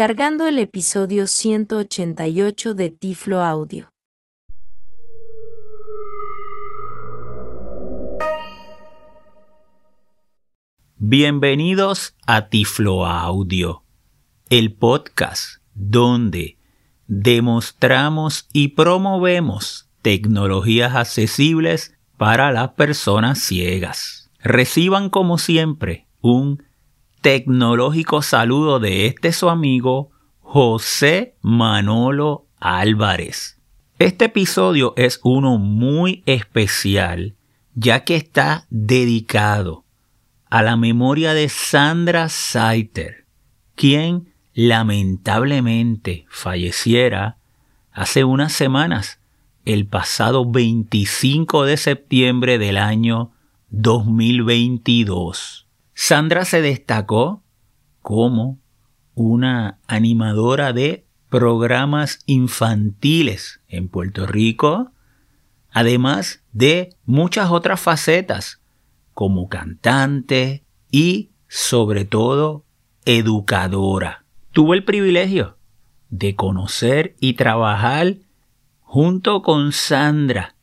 Descargando el episodio 188 de Tiflo Audio. Bienvenidos a Tiflo Audio, el podcast donde demostramos y promovemos tecnologías accesibles para las personas ciegas. Reciban como siempre un tecnológico saludo de este su amigo José Manolo Álvarez. Este episodio es uno muy especial ya que está dedicado a la memoria de Sandra Saiter, quien lamentablemente falleciera hace unas semanas, el pasado 25 de septiembre del año 2022. Sandra se destacó como una animadora de programas infantiles en Puerto Rico, además de muchas otras facetas como cantante y sobre todo educadora. Tuvo el privilegio de conocer y trabajar junto con Sandra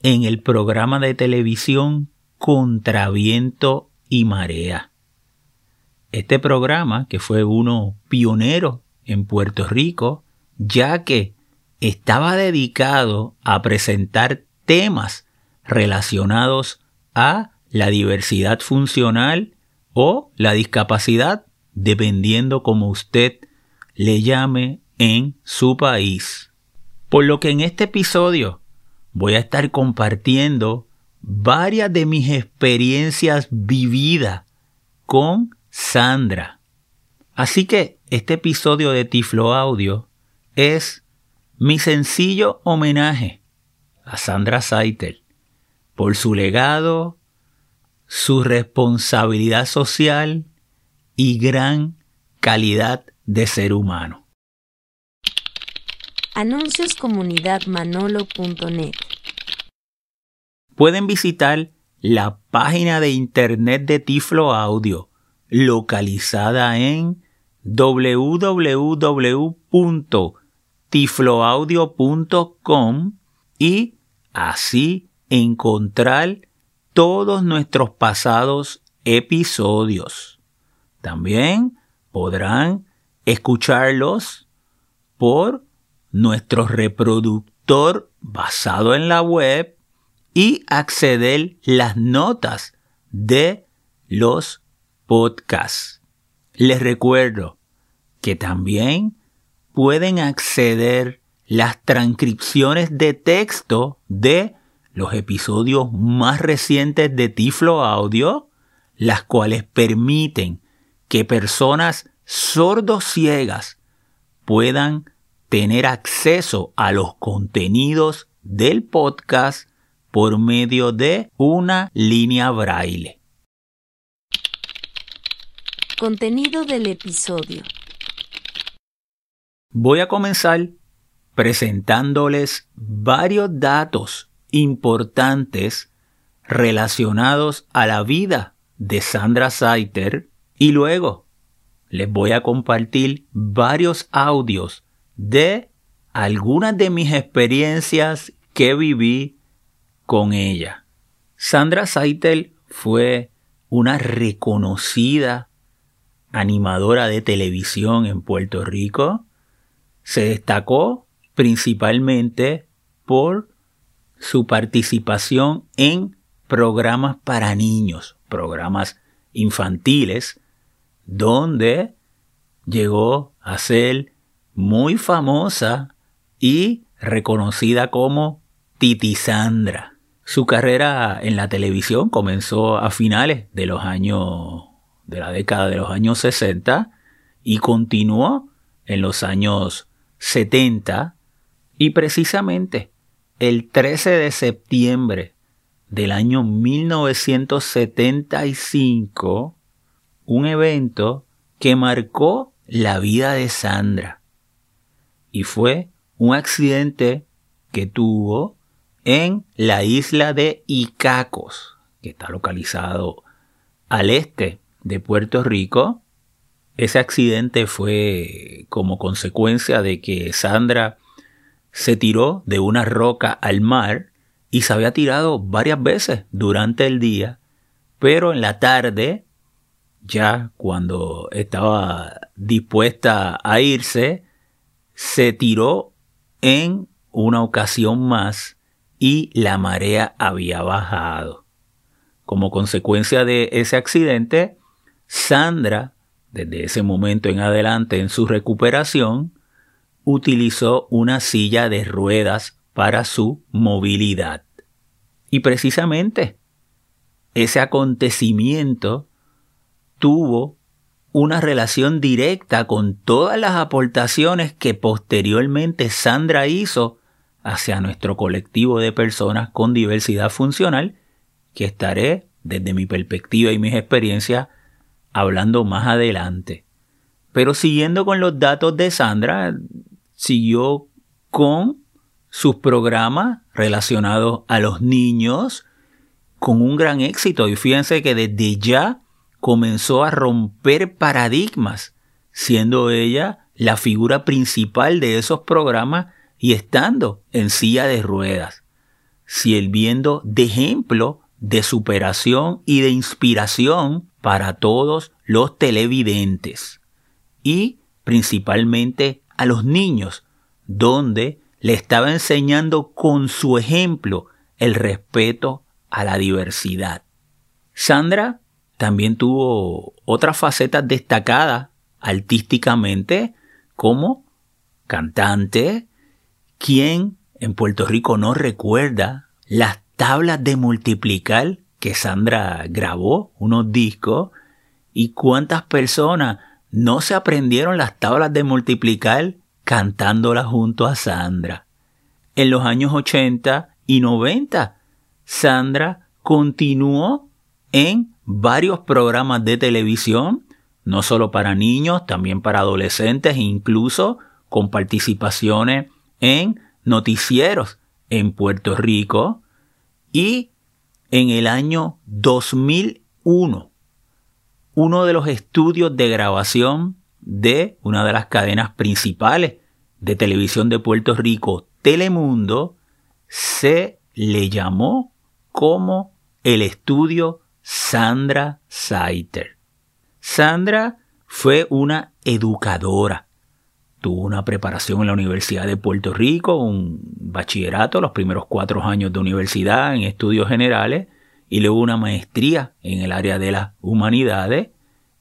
en el programa de televisión Contraviento y Marea. Este programa, que fue uno pionero en Puerto Rico, ya que estaba dedicado a presentar temas relacionados a la diversidad funcional o la discapacidad, dependiendo como usted le llame en su país. Por lo que en este episodio voy a estar compartiendo varias de mis experiencias vividas con Sandra. Así que este episodio de Tiflo Audio es mi sencillo homenaje a Sandra Saitel por su legado, su responsabilidad social y gran calidad de ser humano. Anuncios pueden visitar la página de internet de Tiflo Audio, localizada en www.tifloaudio.com y así encontrar todos nuestros pasados episodios. También podrán escucharlos por nuestro reproductor basado en la web y acceder las notas de los podcasts. Les recuerdo que también pueden acceder las transcripciones de texto de los episodios más recientes de Tiflo Audio, las cuales permiten que personas sordociegas puedan tener acceso a los contenidos del podcast por medio de una línea braille. Contenido del episodio. Voy a comenzar presentándoles varios datos importantes relacionados a la vida de Sandra Saiter y luego les voy a compartir varios audios de algunas de mis experiencias que viví con ella. Sandra Saitel fue una reconocida animadora de televisión en Puerto Rico. Se destacó principalmente por su participación en programas para niños, programas infantiles, donde llegó a ser muy famosa y reconocida como Titi Sandra. Su carrera en la televisión comenzó a finales de los años de la década de los años 60 y continuó en los años 70 y precisamente el 13 de septiembre del año 1975 un evento que marcó la vida de Sandra. Y fue un accidente que tuvo en la isla de Icacos, que está localizado al este de Puerto Rico, Ese accidente fue como consecuencia de que Sandra se tiró de una roca al mar y se había tirado varias veces durante el día, pero en la tarde, ya cuando estaba dispuesta a irse, se tiró en una ocasión más y la marea había bajado. Como consecuencia de ese accidente, Sandra, desde ese momento en adelante en su recuperación, utilizó una silla de ruedas para su movilidad. Y precisamente ese acontecimiento tuvo una relación directa con todas las aportaciones que posteriormente Sandra hizo hacia nuestro colectivo de personas con diversidad funcional, que estaré, desde mi perspectiva y mis experiencias, hablando más adelante. Pero siguiendo con los datos de Sandra, siguió con sus programas relacionados a los niños con un gran éxito y fíjense que desde ya comenzó a romper paradigmas, siendo ella la figura principal de esos programas y estando en silla de ruedas, sirviendo de ejemplo de superación y de inspiración para todos los televidentes y principalmente a los niños, donde le estaba enseñando con su ejemplo el respeto a la diversidad. Sandra también tuvo otras facetas destacadas artísticamente como cantante, quien en Puerto Rico no recuerda las tablas de multiplicar que Sandra grabó, unos discos, y cuántas personas no se aprendieron las tablas de multiplicar cantándolas junto a Sandra. En los años 80 y 90, Sandra continuó en varios programas de televisión, no solo para niños, también para adolescentes, incluso con participaciones en noticieros en Puerto Rico. Y en el año 2001, uno de los estudios de grabación de una de las cadenas principales de televisión de Puerto Rico, Telemundo, se le llamó como el estudio Sandra Saiter. Sandra fue una educadora. Tuvo una preparación en la Universidad de Puerto Rico, un bachillerato, los primeros cuatro años de universidad en estudios generales, y luego una maestría en el área de las humanidades,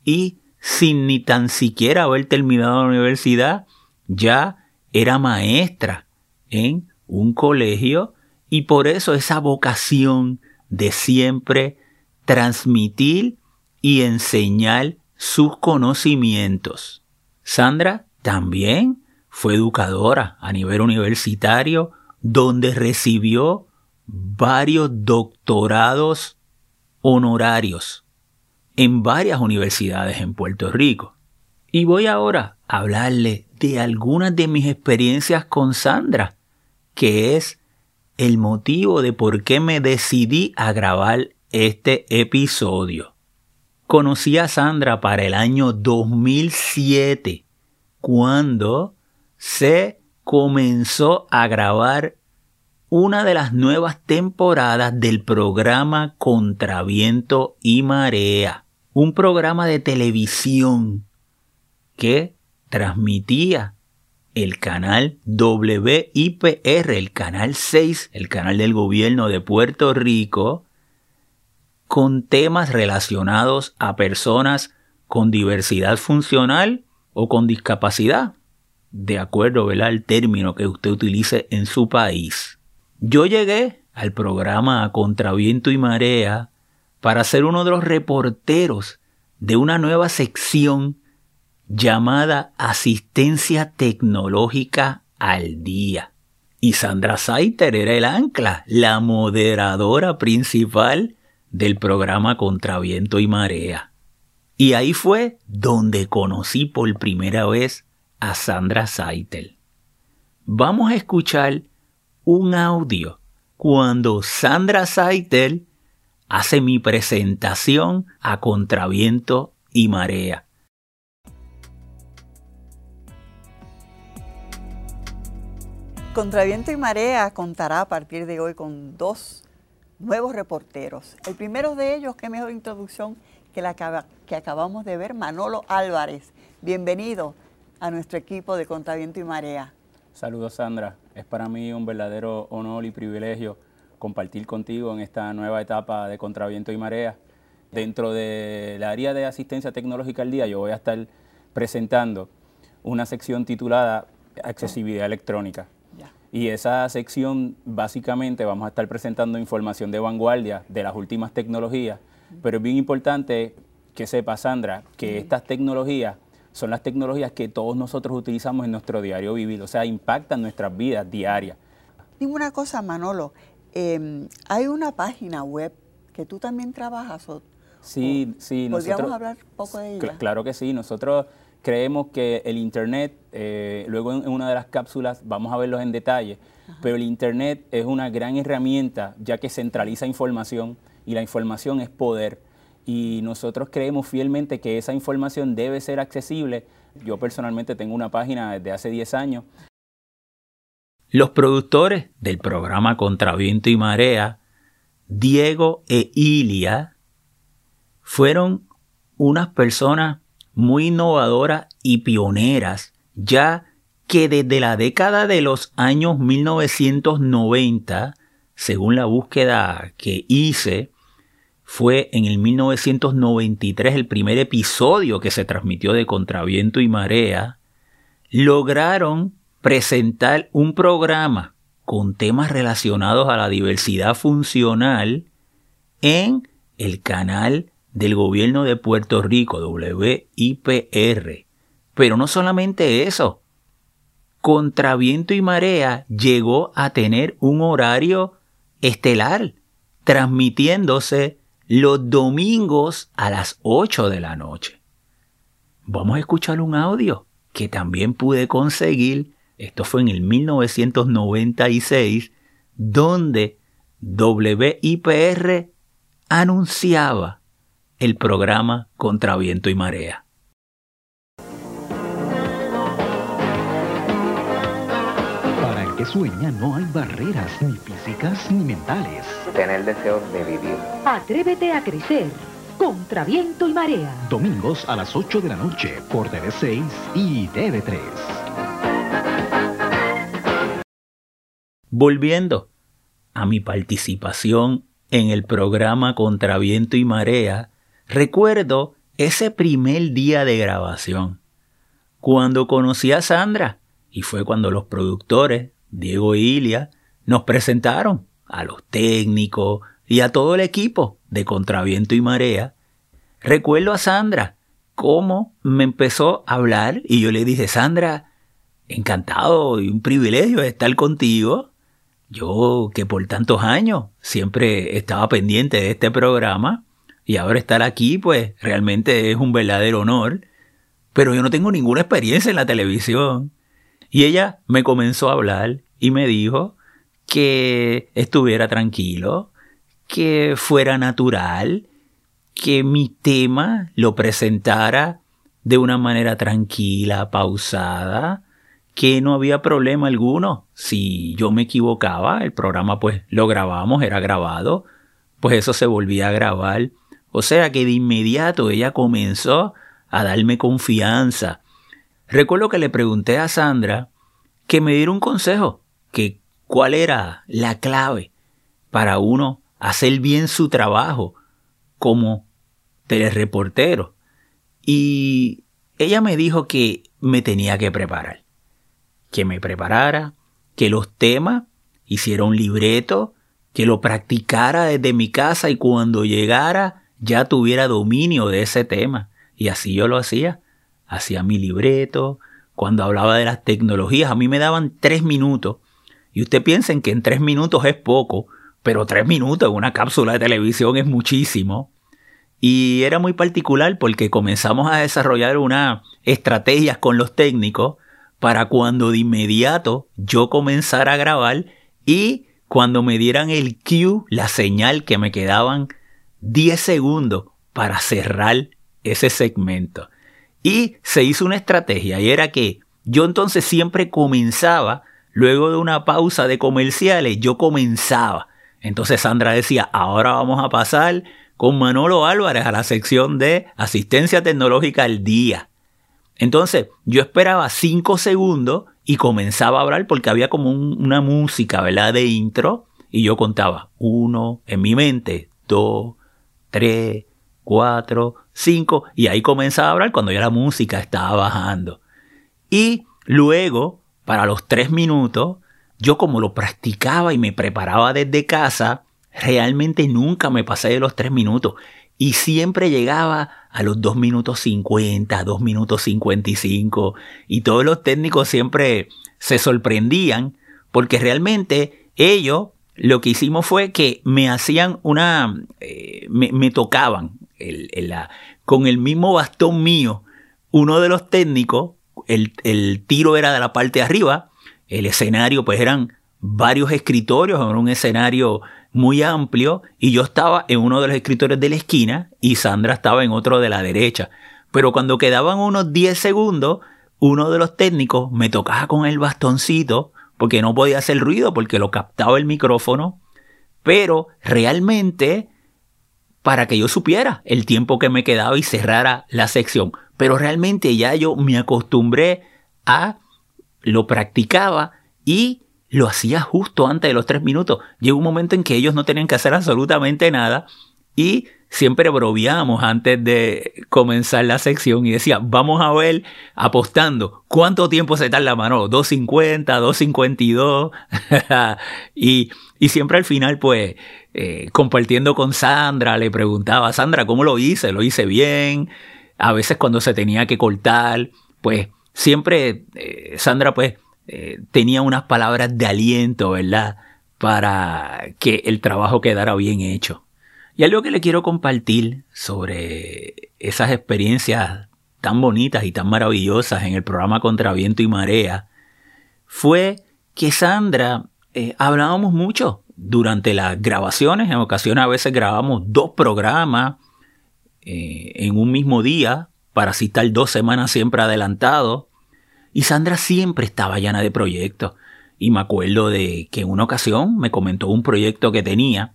y sin ni tan siquiera haber terminado la universidad, ya era maestra en un colegio y por eso esa vocación de siempre transmitir y enseñar sus conocimientos. Sandra también fue educadora a nivel universitario donde recibió varios doctorados honorarios en varias universidades en Puerto Rico. Y voy ahora a hablarle de algunas de mis experiencias con Sandra, que es el motivo de por qué me decidí a grabar este episodio. Conocí a Sandra para el año 2007, cuando se comenzó a grabar una de las nuevas temporadas del programa Contraviento y Marea, un programa de televisión que transmitía el canal WIPR, el canal 6, el canal del gobierno de Puerto Rico, con temas relacionados a personas con diversidad funcional o con discapacidad, de acuerdo al término que usted utilice en su país. Yo llegué al programa Contraviento y Marea para ser uno de los reporteros de una nueva sección llamada Asistencia Tecnológica al Día. Y Sandra Saiter era el ancla, la moderadora principal del programa Contraviento y Marea. Y ahí fue donde conocí por primera vez a Sandra Saitel. Vamos a escuchar un audio cuando Sandra Saitel hace mi presentación a contraviento y marea. Contraviento y Marea contará a partir de hoy con dos nuevos reporteros. El primero de ellos, qué mejor introducción, que la que acabamos de ver, Manolo Álvarez. Bienvenido a nuestro equipo de Contraviento y Marea. Saludos Sandra, es para mí un verdadero honor y privilegio compartir contigo en esta nueva etapa de Contraviento y Marea. Dentro del área de asistencia tecnológica al día yo voy a estar presentando una sección titulada Accesibilidad Electrónica. Y esa sección básicamente vamos a estar presentando información de vanguardia de las últimas tecnologías, pero es bien importante que sepa Sandra que estas tecnologías son las tecnologías que todos nosotros utilizamos en nuestro diario vivir, o sea, impactan nuestras vidas diarias. Dime una cosa, Manolo, em, hay una página web que tú también trabajas. O, sí, sí. ¿Podríamos hablar un poco de ella? claro que sí, nosotros creemos que el Internet, eh, luego en, una de las cápsulas vamos a verlos en detalle, pero el Internet es una gran herramienta ya que centraliza información y la información es poder. Y nosotros creemos fielmente que esa información debe ser accesible. Yo personalmente tengo una página desde hace 10 años. Los productores del programa Contraviento y Marea, Diego e Ilia, fueron unas personas muy innovadoras y pioneras, ya que desde la década de los años 1990, según la búsqueda que hice, fue en el 1993 el primer episodio que se transmitió de Contraviento y Marea, lograron presentar un programa con temas relacionados a la diversidad funcional en el canal del gobierno de Puerto Rico, WIPR. Pero no solamente eso. Contra viento y marea llegó a tener un horario estelar, transmitiéndose los domingos a las 8 de la noche. Vamos a escuchar un audio que también pude conseguir, esto fue en el 1996, donde WIPR anunciaba el programa Contra Viento y Marea. Que sueña no hay barreras ni físicas ni mentales. Tener deseo de vivir. Atrévete a crecer. Contra viento y marea. Domingos a las 8 de la noche por TV6 y TV3. Volviendo a mi participación en el programa Contra Viento y Marea, Recuerdo ese primer día de grabación, cuando conocí a Sandra, y fue cuando los productores, Diego y Ilia, nos presentaron a los técnicos y a todo el equipo de Contraviento y Marea. Recuerdo a Sandra cómo me empezó a hablar y yo le dije, Sandra, encantado y un privilegio estar contigo. Yo que por tantos años siempre estaba pendiente de este programa y ahora estar aquí, pues realmente es un verdadero honor. Pero yo no tengo ninguna experiencia en la televisión. Y ella me comenzó a hablar y me dijo que estuviera tranquilo, que fuera natural, que mi tema lo presentara de una manera tranquila, pausada, que no había problema alguno. Si yo me equivocaba, el programa pues lo grabamos, era grabado, pues eso se volvía a grabar o sea que de inmediato ella comenzó a darme confianza. Recuerdo que le pregunté a Sandra que me diera un consejo, que cuál era la clave para uno hacer bien su trabajo como telereportero. Y ella me dijo que me tenía que preparar, que me preparara, que los temas hiciera un libreto, que lo practicara desde mi casa y cuando llegara ya tuviera dominio de ese tema. Y así yo lo hacía. Hacía mi libreto. Cuando hablaba de las tecnologías, a mí me daban tres minutos. Y usted piensen que en tres minutos es poco, pero tres minutos en una cápsula de televisión es muchísimo. Y era muy particular porque comenzamos a desarrollar unas estrategias con los técnicos para cuando de inmediato yo comenzara a grabar y cuando me dieran el cue, la señal que me quedaban 10 segundos para cerrar ese segmento. Y se hizo una estrategia y era que yo entonces siempre comenzaba luego de una pausa de comerciales, yo comenzaba. Entonces Sandra decía, ahora vamos a pasar con Manolo Álvarez a la sección de asistencia tecnológica al día. Entonces yo esperaba cinco segundos y comenzaba a hablar porque había como una música, ¿verdad? De intro y yo contaba uno en mi mente, dos, tres, cuatro, cinco y ahí comenzaba a hablar cuando ya la música estaba bajando. Y luego, para los tres minutos, yo como lo practicaba y me preparaba desde casa, realmente nunca me pasé de los tres minutos y siempre llegaba a los dos minutos cincuenta, dos minutos cincuenta y cinco y todos los técnicos siempre se sorprendían porque realmente ellos lo que hicimos fue que me hacían una, eh, me, tocaban con el mismo bastón mío, uno de los técnicos, el, el tiro era de la parte de arriba, el escenario pues eran varios escritorios, era un escenario muy amplio y yo estaba en uno de los escritorios de la esquina y Sandra estaba en otro de la derecha. Pero cuando quedaban unos 10 segundos, uno de los técnicos me tocaba con el bastoncito porque no podía hacer ruido porque lo captaba el micrófono, pero realmente para que yo supiera el tiempo que me quedaba y cerrara la sección. Pero realmente ya yo me acostumbré a, lo practicaba y lo hacía justo antes de los tres minutos. Llegó un momento en que ellos no tenían que hacer absolutamente nada y siempre broviamos antes de comenzar la sección y decía, vamos a ver apostando cuánto tiempo se tarda mano, 2.50, 2.52 y, y siempre al final pues eh, compartiendo con Sandra le preguntaba, Sandra, ¿cómo lo hice? ¿Lo hice bien? A veces cuando se tenía que cortar, pues siempre eh, Sandra pues eh, tenía unas palabras de aliento, ¿verdad? Para que el trabajo quedara bien hecho. Y algo que le quiero compartir sobre esas experiencias tan bonitas y tan maravillosas en el programa Contra Viento y Marea fue que Sandra eh, hablábamos mucho durante las grabaciones. En ocasiones a veces grabamos dos programas eh, en un mismo día para citar dos semanas siempre adelantado. Y Sandra siempre estaba llena de proyectos. Y me acuerdo de que en una ocasión me comentó un proyecto que tenía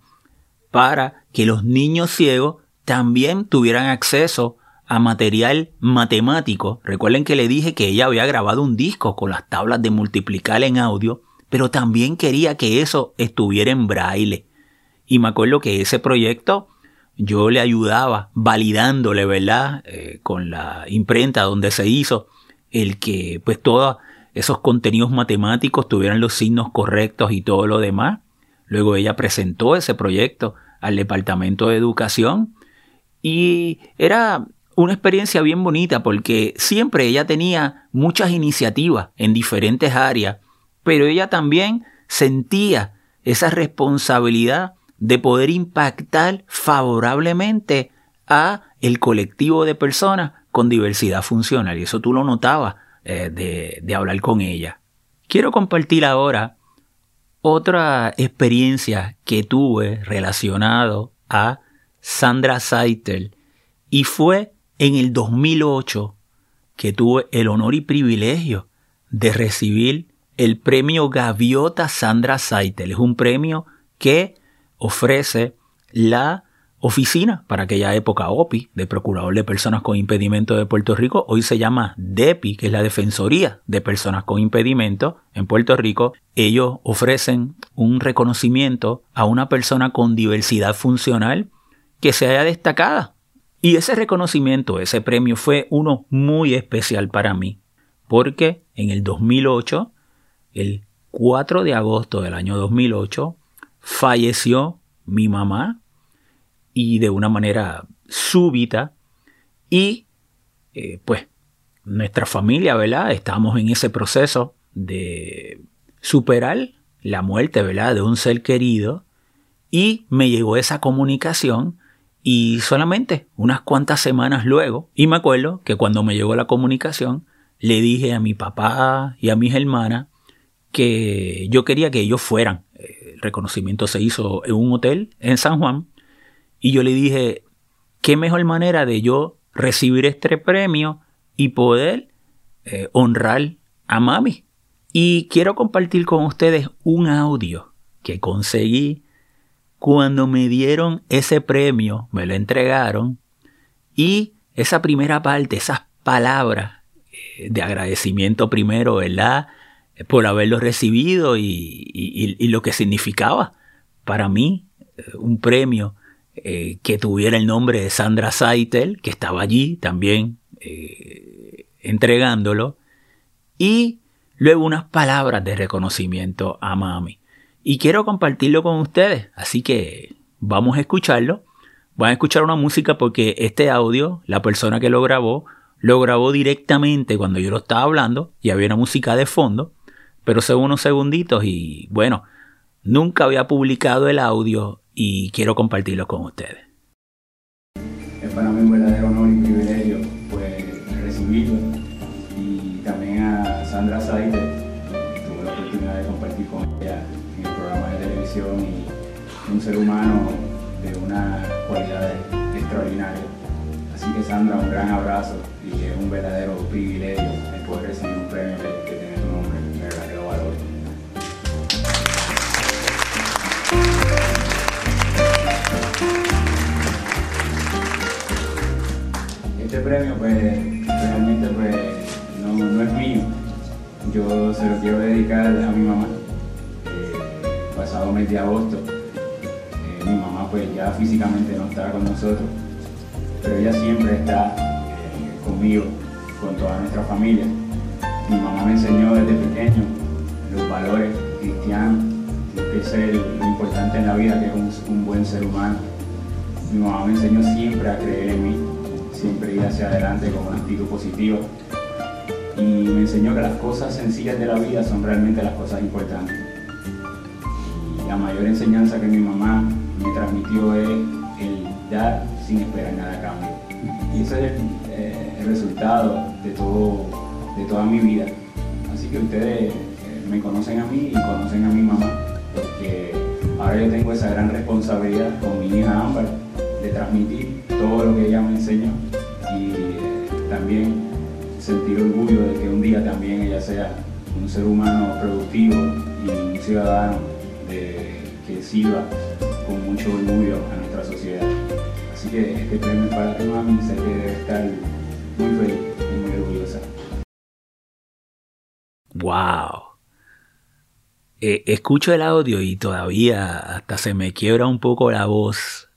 para que los niños ciegos también tuvieran acceso a material matemático. Recuerden que le dije que ella había grabado un disco con las tablas de multiplicar en audio, pero también quería que eso estuviera en braille. Y me acuerdo que ese proyecto yo le ayudaba validándole, ¿verdad? Eh, con la imprenta donde se hizo el que pues todos esos contenidos matemáticos tuvieran los signos correctos y todo lo demás. Luego ella presentó ese proyecto al Departamento de Educación y era una experiencia bien bonita porque siempre ella tenía muchas iniciativas en diferentes áreas, pero ella también sentía esa responsabilidad de poder impactar favorablemente a el colectivo de personas con diversidad funcional. Y eso tú lo notabas eh, de, de hablar con ella. Quiero compartir ahora otra experiencia que tuve relacionado a Sandra Seitel y fue en el 2008 que tuve el honor y privilegio de recibir el premio Gaviota Sandra Seitel. Es un premio que ofrece la oficina para aquella época OPI, de Procurador de Personas con Impedimento de Puerto Rico, hoy se llama DEPI, que es la Defensoría de Personas con Impedimento en Puerto Rico. Ellos ofrecen un reconocimiento a una persona con diversidad funcional que se haya destacada. Y ese reconocimiento, ese premio fue uno muy especial para mí, porque en el 2008, el 4 de agosto del año 2008, falleció mi mamá, y de una manera súbita y eh, pues nuestra familia, ¿verdad? Estamos en ese proceso de superar la muerte, ¿verdad? De un ser querido y me llegó esa comunicación y solamente unas cuantas semanas luego, y me acuerdo que cuando me llegó la comunicación, le dije a mi papá y a mis hermanas que yo quería que ellos fueran. El reconocimiento se hizo en un hotel en San Juan y yo le dije, ¿qué mejor manera de yo recibir este premio y poder eh, honrar a mami? Y quiero compartir con ustedes un audio que conseguí cuando me dieron ese premio, me lo entregaron, y esa primera parte, esas palabras eh, de agradecimiento primero, ¿verdad? Por haberlo recibido y, lo que significaba para mí eh, un premio eh, que tuviera el nombre de Sandra Saitel, que estaba allí también entregándolo, y luego unas palabras de reconocimiento a mami. Y quiero compartirlo con ustedes, así que vamos a escucharlo. Van a escuchar una música porque este audio, la persona que lo grabó, lo grabó directamente cuando yo lo estaba hablando y había una música de fondo, pero son unos segunditos y bueno, nunca había publicado el audio y quiero compartirlo con ustedes. Es para mí un verdadero honor y privilegio pues recibirlo y también a Sandra Saide, tuve la oportunidad de compartir con ella en el programa de televisión y un ser humano de una cualidad extraordinaria. Así que Sandra, un gran abrazo y es un verdadero privilegio el poder recibir un premio Este premio pues realmente pues no, es mío, yo se lo quiero dedicar a mi mamá. Eh, pasado mes de agosto, eh, mi mamá pues ya físicamente no está con nosotros, pero ella siempre está conmigo, con toda nuestra familia. Mi mamá me enseñó desde pequeño los valores cristianos, que es lo importante en la vida, que es un, buen ser humano. Mi mamá me enseñó siempre a creer en mí, siempre ir hacia adelante con una actitud positiva. Y me enseñó que las cosas sencillas de la vida son realmente las cosas importantes. Y la mayor enseñanza que mi mamá me transmitió es el dar sin esperar nada a cambio. Y ese es eh, el, resultado de, todo, de toda mi vida. Así que ustedes eh, me conocen a mí y conocen a mi mamá, ahora yo tengo esa gran responsabilidad con mi hija Ámbar de transmitir todo lo que ella me enseñó y eh, también sentir orgullo de que un día también ella sea un ser humano productivo y un ciudadano que sirva con mucho orgullo a nuestra sociedad. Así que este premio para tu mami, sé que debe estar muy feliz y muy orgullosa. ¡Wow! Eh, escucho el audio y todavía hasta se me quiebra un poco la voz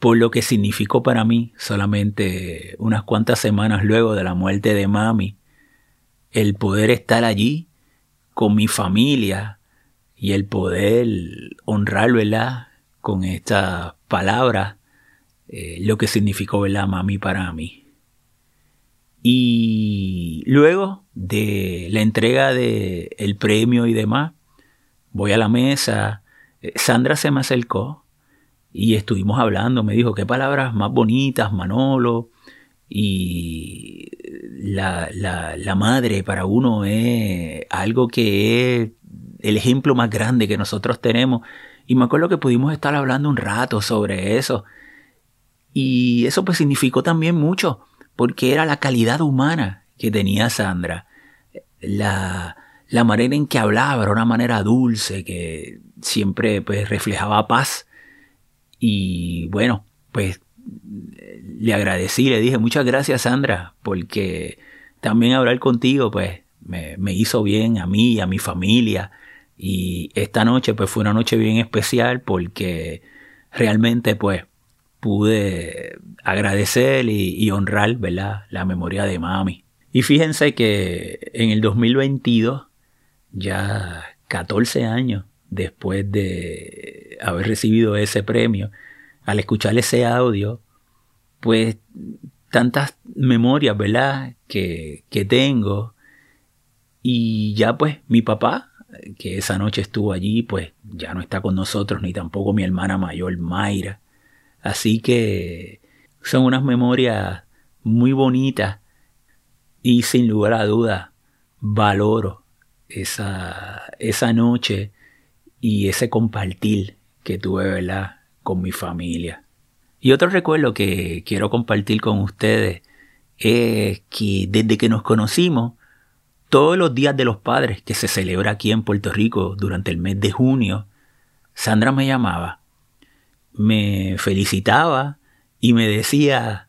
por lo que significó para mí solamente unas cuantas semanas luego de la muerte de mami, el poder estar allí con mi familia y el poder honrarlo, ¿verdad? con esta palabra eh, lo que significó ¿verdad, mami para mí. Y luego de la entrega del el premio y demás, voy a la mesa, eh, Sandra se me acercó y estuvimos hablando, me dijo, qué palabras más bonitas, Manolo, y la, la, la madre para uno es algo que es el ejemplo más grande que nosotros tenemos y me acuerdo que pudimos estar hablando un rato sobre eso. Y eso pues significó también mucho, porque era la calidad humana que tenía Sandra. La, la manera en que hablaba era una manera dulce, que siempre pues reflejaba paz. Y bueno, pues le agradecí, le dije muchas gracias Sandra, porque también hablar contigo pues me, me hizo bien a mí y a mi familia y esta noche pues fue una noche bien especial porque realmente pues pude agradecer y, honrar ¿verdad? la memoria de mami. Y fíjense que en el 2022, ya 14 años después de haber recibido ese premio, al escuchar ese audio, pues tantas memorias, ¿verdad? Que, que tengo. Y ya pues mi papá que esa noche estuvo allí, pues ya no está con nosotros, ni tampoco mi hermana mayor Mayra. Así que son unas memorias muy bonitas y sin lugar a dudas valoro esa, esa noche y ese compartir que tuve ¿verdad? con mi familia. Y otro recuerdo que quiero compartir con ustedes es que desde que nos conocimos, todos los días de los padres que se celebra aquí en Puerto Rico durante el mes de junio, Sandra me llamaba, me felicitaba y me decía,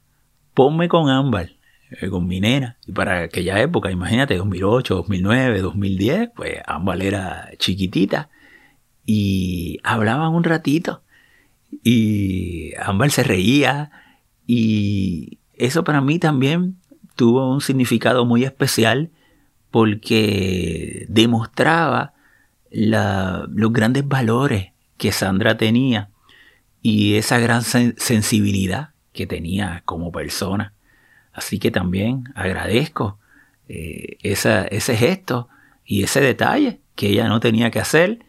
ponme con Ámbar, eh, con mi nena. Y para aquella época, imagínate, 2008, 2009, 2010, pues Ámbar era chiquitita y hablaban un ratito y Ámbar se reía y eso para mí también tuvo un significado muy especial porque demostraba los grandes valores que Sandra tenía y esa gran sensibilidad que tenía como persona. Así que también agradezco eh, ese gesto y ese detalle que ella no tenía que hacer,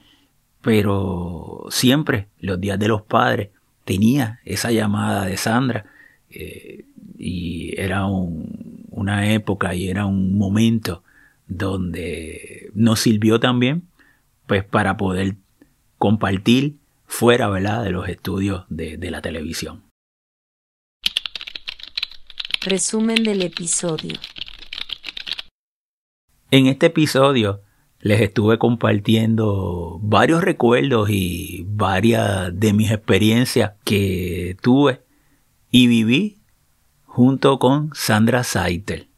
pero siempre los días de los padres tenía esa llamada de Sandra eh, y era una época y era un momento donde nos sirvió también pues para poder compartir fuera ¿verdad? de los estudios de la televisión. Resumen del episodio. En este episodio les estuve compartiendo varios recuerdos y varias de mis experiencias que tuve y viví junto con Sandra Saitel.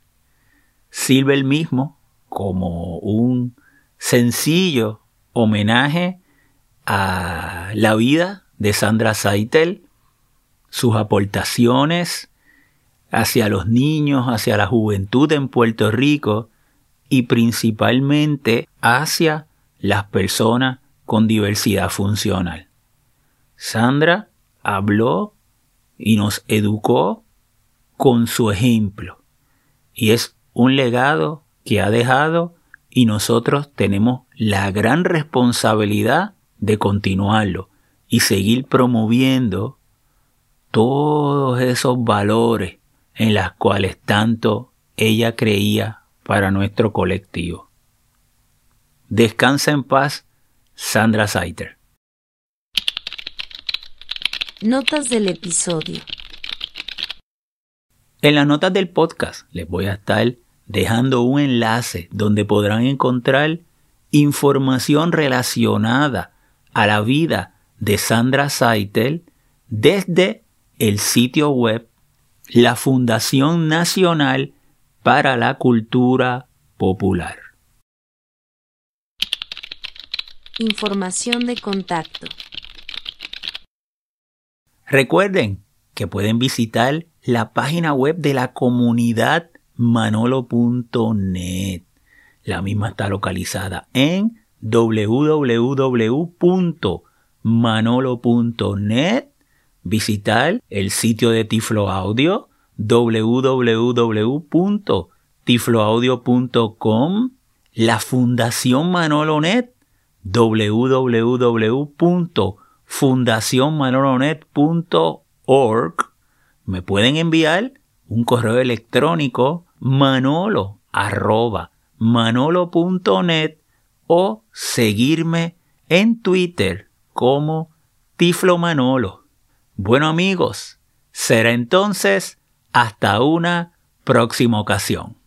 Sirve el mismo como un sencillo homenaje a la vida de Sandra Saitel, sus aportaciones hacia los niños, hacia la juventud en Puerto Rico y principalmente hacia las personas con diversidad funcional. Sandra habló y nos educó con su ejemplo y es un legado que ha dejado y nosotros tenemos la gran responsabilidad de continuarlo y seguir promoviendo todos esos valores en los cuales tanto ella creía para nuestro colectivo. Descansa en paz, Sandra Saiter. Notas del episodio. En las notas del podcast les voy a estar dejando un enlace donde podrán encontrar información relacionada a la vida de Sandra Saitel desde el sitio web la Fundación Nacional para la Cultura Popular. Información de contacto. Recuerden que pueden visitar la página web de la comunidad manolo.net. La misma está localizada en www.manolo.net. Visitar el sitio de Tiflo Audio www.tifloaudio.com. La Fundación Manolonet www.fundacionmanolonet.org. Me pueden enviar un correo electrónico manolo arroba manolo.net o seguirme en Twitter como Tiflo Manolo. Bueno amigos, será entonces hasta una próxima ocasión.